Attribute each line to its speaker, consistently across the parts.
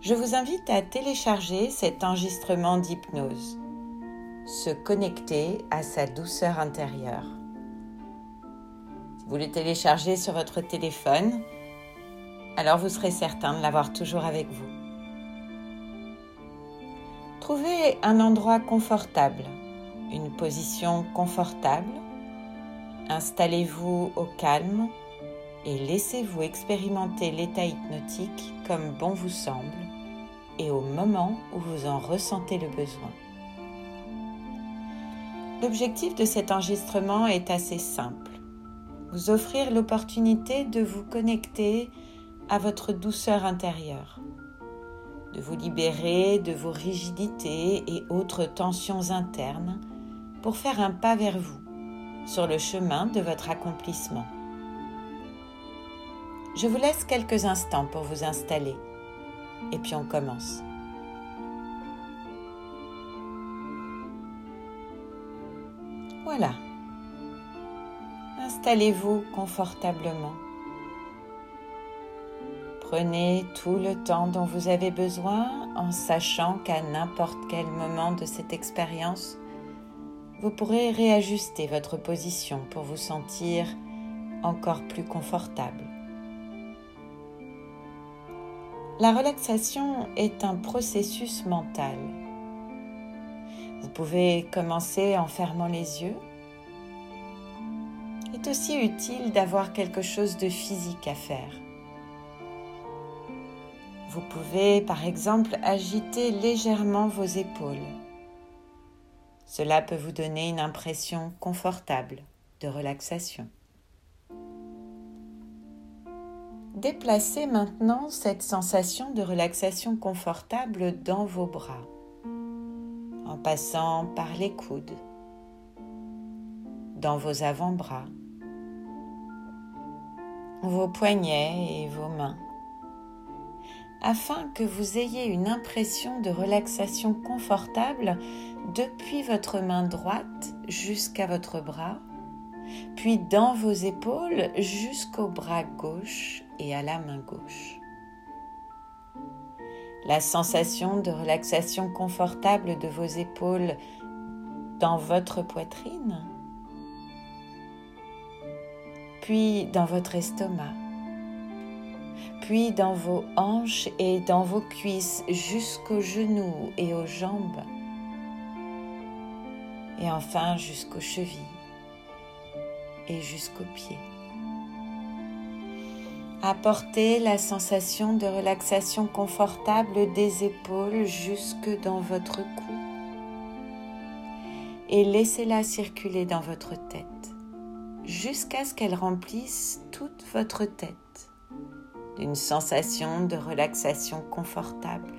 Speaker 1: Je vous invite à télécharger cet enregistrement d'hypnose, se connecter à sa douceur intérieure. Vous le téléchargez sur votre téléphone, alors vous serez certain de l'avoir toujours avec vous. Trouvez un endroit confortable, une position confortable. Installez-vous au calme et laissez-vous expérimenter l'état hypnotique comme bon vous semble et au moment où vous en ressentez le besoin. L'objectif de cet enregistrement est assez simple. Vous offrir l'opportunité de vous connecter à votre douceur intérieure, de vous libérer de vos rigidités et autres tensions internes pour faire un pas vers vous sur le chemin de votre accomplissement. Je vous laisse quelques instants pour vous installer et puis on commence. Voilà. Installez-vous confortablement. Prenez tout le temps dont vous avez besoin en sachant qu'à n'importe quel moment de cette expérience, vous pourrez réajuster votre position pour vous sentir encore plus confortable. La relaxation est un processus mental. Vous pouvez commencer en fermant les yeux. Il est aussi utile d'avoir quelque chose de physique à faire. Vous pouvez par exemple agiter légèrement vos épaules. Cela peut vous donner une impression confortable de relaxation. Déplacez maintenant cette sensation de relaxation confortable dans vos bras, en passant par les coudes, dans vos avant-bras, vos poignets et vos mains, afin que vous ayez une impression de relaxation confortable depuis votre main droite jusqu'à votre bras puis dans vos épaules jusqu'au bras gauche et à la main gauche. La sensation de relaxation confortable de vos épaules dans votre poitrine, puis dans votre estomac, puis dans vos hanches et dans vos cuisses jusqu'aux genoux et aux jambes, et enfin jusqu'aux chevilles et jusqu'aux pieds. Apportez la sensation de relaxation confortable des épaules jusque dans votre cou et laissez-la circuler dans votre tête jusqu'à ce qu'elle remplisse toute votre tête d'une sensation de relaxation confortable.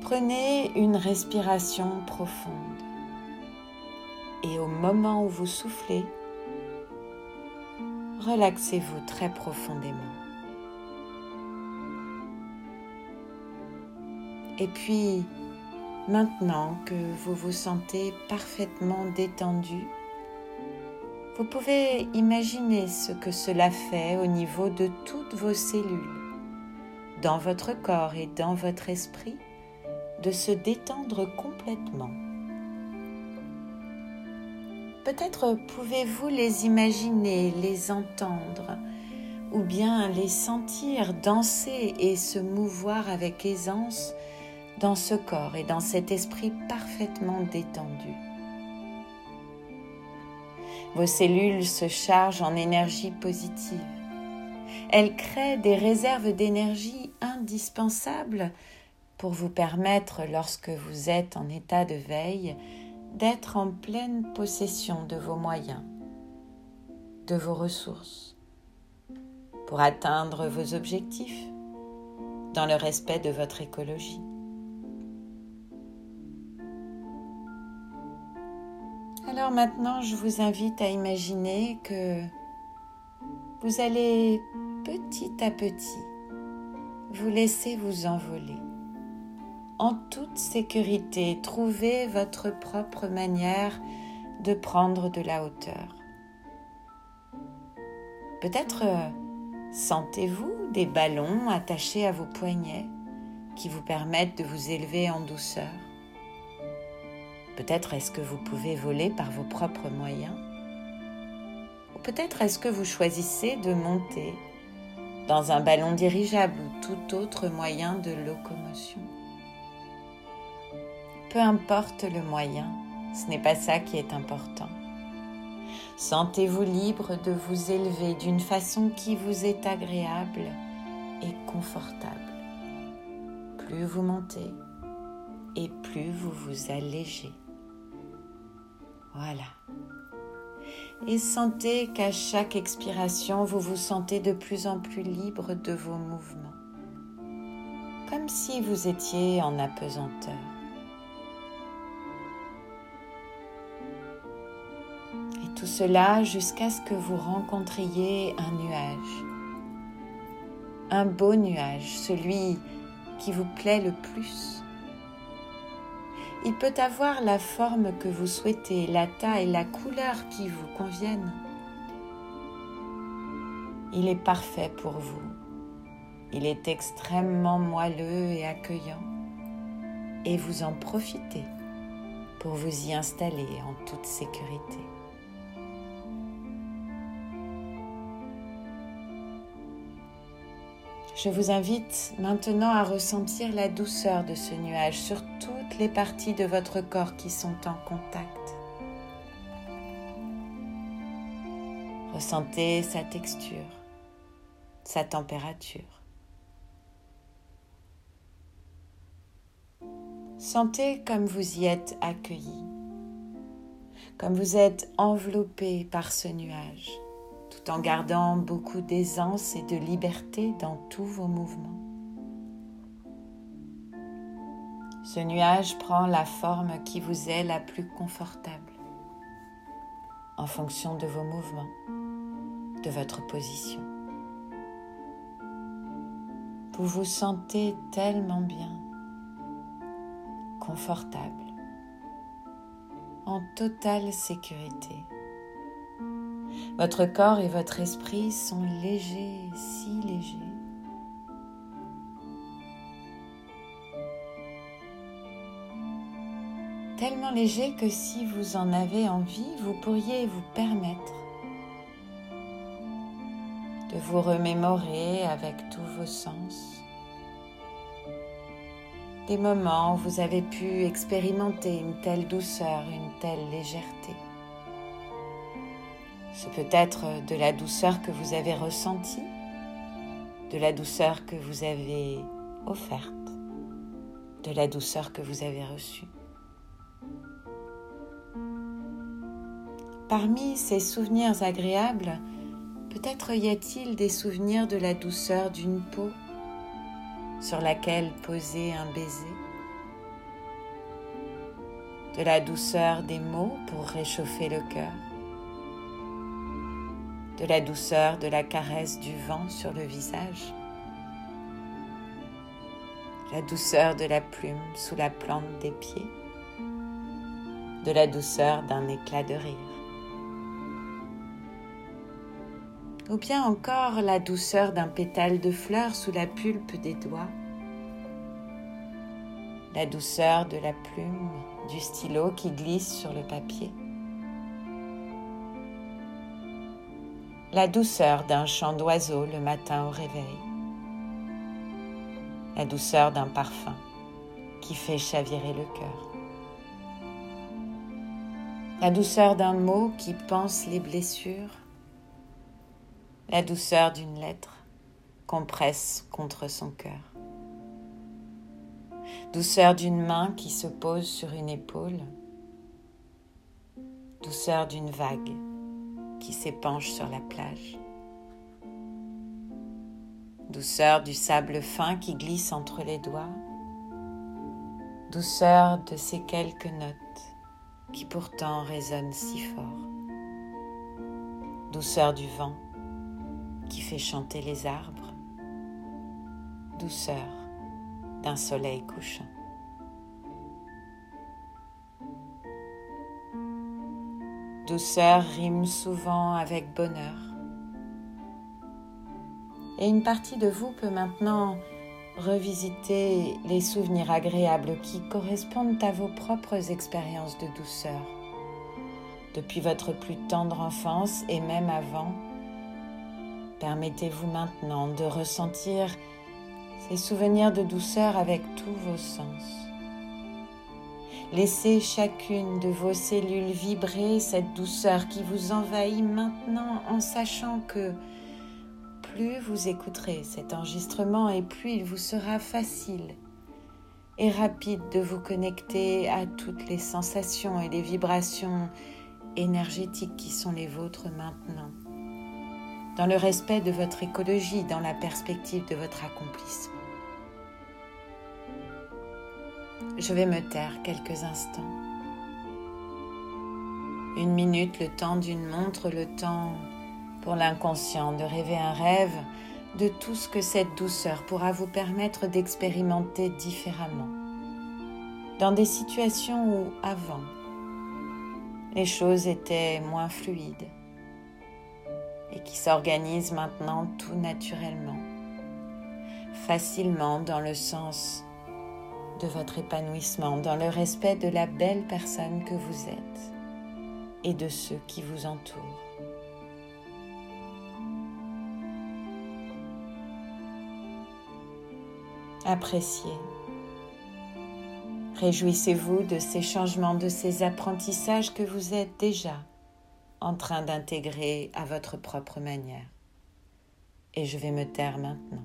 Speaker 1: Prenez une respiration profonde et au moment où vous soufflez, relaxez-vous très profondément. Et puis, maintenant que vous vous sentez parfaitement détendu, vous pouvez imaginer ce que cela fait au niveau de toutes vos cellules, dans votre corps et dans votre esprit, de se détendre complètement. Peut-être pouvez-vous les imaginer, les entendre, ou bien les sentir danser et se mouvoir avec aisance dans ce corps et dans cet esprit parfaitement détendu. Vos cellules se chargent en énergie positive. Elles créent des réserves d'énergie indispensables pour vous permettre, lorsque vous êtes en état de veille, d'être en pleine possession de vos moyens, de vos ressources, pour atteindre vos objectifs dans le respect de votre écologie. Alors maintenant, je vous invite à imaginer que vous allez petit à petit vous laisser vous envoler. En toute sécurité, trouver votre propre manière de prendre de la hauteur. Peut-être euh, sentez-vous des ballons attachés à vos poignets qui vous permettent de vous élever en douceur? Peut-être est-ce que vous pouvez voler par vos propres moyens? Ou peut-être est-ce que vous choisissez de monter dans un ballon dirigeable ou tout autre moyen de locomotion? Peu importe le moyen, ce n'est pas ça qui est important. Sentez-vous libre de vous élever d'une façon qui vous est agréable et confortable. Plus vous montez et plus vous vous allégez. Voilà. Et sentez qu'à chaque expiration, vous vous sentez de plus en plus libre de vos mouvements, comme si vous étiez en apesanteur. Tout cela jusqu'à ce que vous rencontriez un nuage, un beau nuage, celui qui vous plaît le plus il peut avoir la forme que vous souhaitez, la taille, la couleur qui vous conviennent. Il est parfait pour vous. Il est extrêmement moelleux et accueillant. Et vous en profitez pour vous y installer en toute sécurité. Je vous invite maintenant à ressentir la douceur de ce nuage sur toutes les parties de votre corps qui sont en contact. Ressentez sa texture, sa température. Sentez comme vous y êtes accueilli, comme vous êtes enveloppé par ce nuage tout en gardant beaucoup d'aisance et de liberté dans tous vos mouvements. Ce nuage prend la forme qui vous est la plus confortable en fonction de vos mouvements, de votre position. Vous vous sentez tellement bien, confortable, en totale sécurité. Votre corps et votre esprit sont légers, si légers. Tellement légers que si vous en avez envie, vous pourriez vous permettre de vous remémorer avec tous vos sens des moments où vous avez pu expérimenter une telle douceur, une telle légèreté. Ce peut être de la douceur que vous avez ressentie, de la douceur que vous avez offerte, de la douceur que vous avez reçue. Parmi ces souvenirs agréables, peut-être y a-t-il des souvenirs de la douceur d'une peau sur laquelle poser un baiser, de la douceur des mots pour réchauffer le cœur de la douceur de la caresse du vent sur le visage, la douceur de la plume sous la plante des pieds, de la douceur d'un éclat de rire, ou bien encore la douceur d'un pétale de fleur sous la pulpe des doigts, la douceur de la plume, du stylo qui glisse sur le papier. La douceur d'un chant d'oiseau le matin au réveil, la douceur d'un parfum qui fait chavirer le cœur, la douceur d'un mot qui pense les blessures, la douceur d'une lettre qu'on presse contre son cœur, douceur d'une main qui se pose sur une épaule, douceur d'une vague qui s'épanche sur la plage. douceur du sable fin qui glisse entre les doigts, douceur de ces quelques notes qui pourtant résonnent si fort, douceur du vent qui fait chanter les arbres, douceur d'un soleil couchant. Douceur rime souvent avec bonheur. Et une partie de vous peut maintenant revisiter les souvenirs agréables qui correspondent à vos propres expériences de douceur. Depuis votre plus tendre enfance et même avant, permettez-vous maintenant de ressentir ces souvenirs de douceur avec tous vos sens. Laissez chacune de vos cellules vibrer cette douceur qui vous envahit maintenant en sachant que plus vous écouterez cet enregistrement et plus il vous sera facile et rapide de vous connecter à toutes les sensations et les vibrations énergétiques qui sont les vôtres maintenant, dans le respect de votre écologie, dans la perspective de votre accomplissement. Je vais me taire quelques instants. Une minute, le temps d'une montre, le temps pour l'inconscient de rêver un rêve de tout ce que cette douceur pourra vous permettre d'expérimenter différemment. Dans des situations où, avant, les choses étaient moins fluides et qui s'organisent maintenant tout naturellement, facilement dans le sens de votre épanouissement, dans le respect de la belle personne que vous êtes et de ceux qui vous entourent. Appréciez. Réjouissez-vous de ces changements, de ces apprentissages que vous êtes déjà en train d'intégrer à votre propre manière. Et je vais me taire maintenant.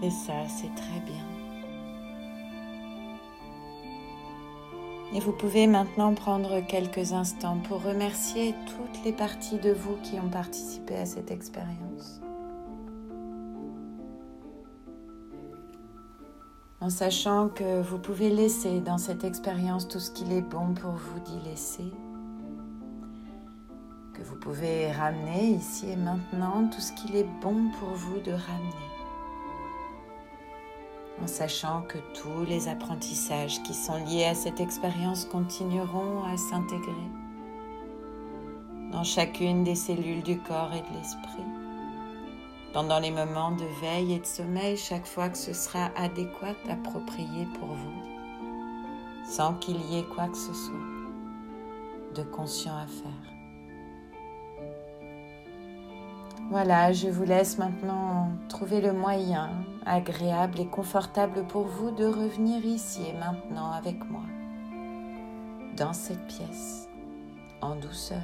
Speaker 1: C'est ça, c'est très bien. Et vous pouvez maintenant prendre quelques instants pour remercier toutes les parties de vous qui ont participé à cette expérience. En sachant que vous pouvez laisser dans cette expérience tout ce qu'il est bon pour vous d'y laisser vous pouvez ramener ici et maintenant tout ce qu'il est bon pour vous de ramener. En sachant que tous les apprentissages qui sont liés à cette expérience continueront à s'intégrer dans chacune des cellules du corps et de l'esprit. Pendant les moments de veille et de sommeil, chaque fois que ce sera adéquat, approprié pour vous, sans qu'il y ait quoi que ce soit de conscient à faire. Voilà, je vous laisse maintenant trouver le moyen agréable et confortable pour vous de revenir ici et maintenant avec moi, dans cette pièce, en douceur.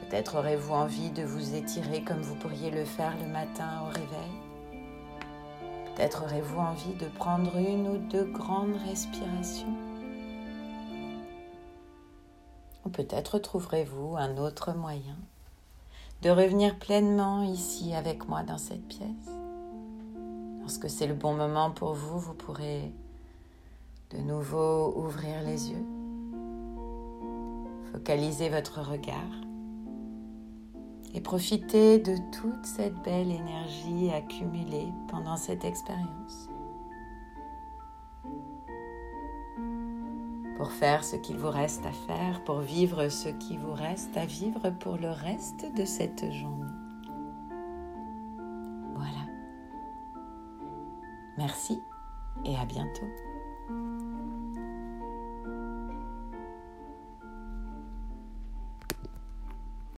Speaker 1: Peut-être aurez-vous envie de vous étirer comme vous pourriez le faire le matin au réveil. Peut-être aurez-vous envie de prendre une ou deux grandes respirations. Ou peut-être trouverez-vous un autre moyen de revenir pleinement ici avec moi dans cette pièce. Lorsque c'est le bon moment pour vous, vous pourrez de nouveau ouvrir les yeux, focaliser votre regard et profitez de toute cette belle énergie accumulée pendant cette expérience. Pour faire ce qu'il vous reste à faire, pour vivre ce qui vous reste à vivre pour le reste de cette journée. Merci et à bientôt.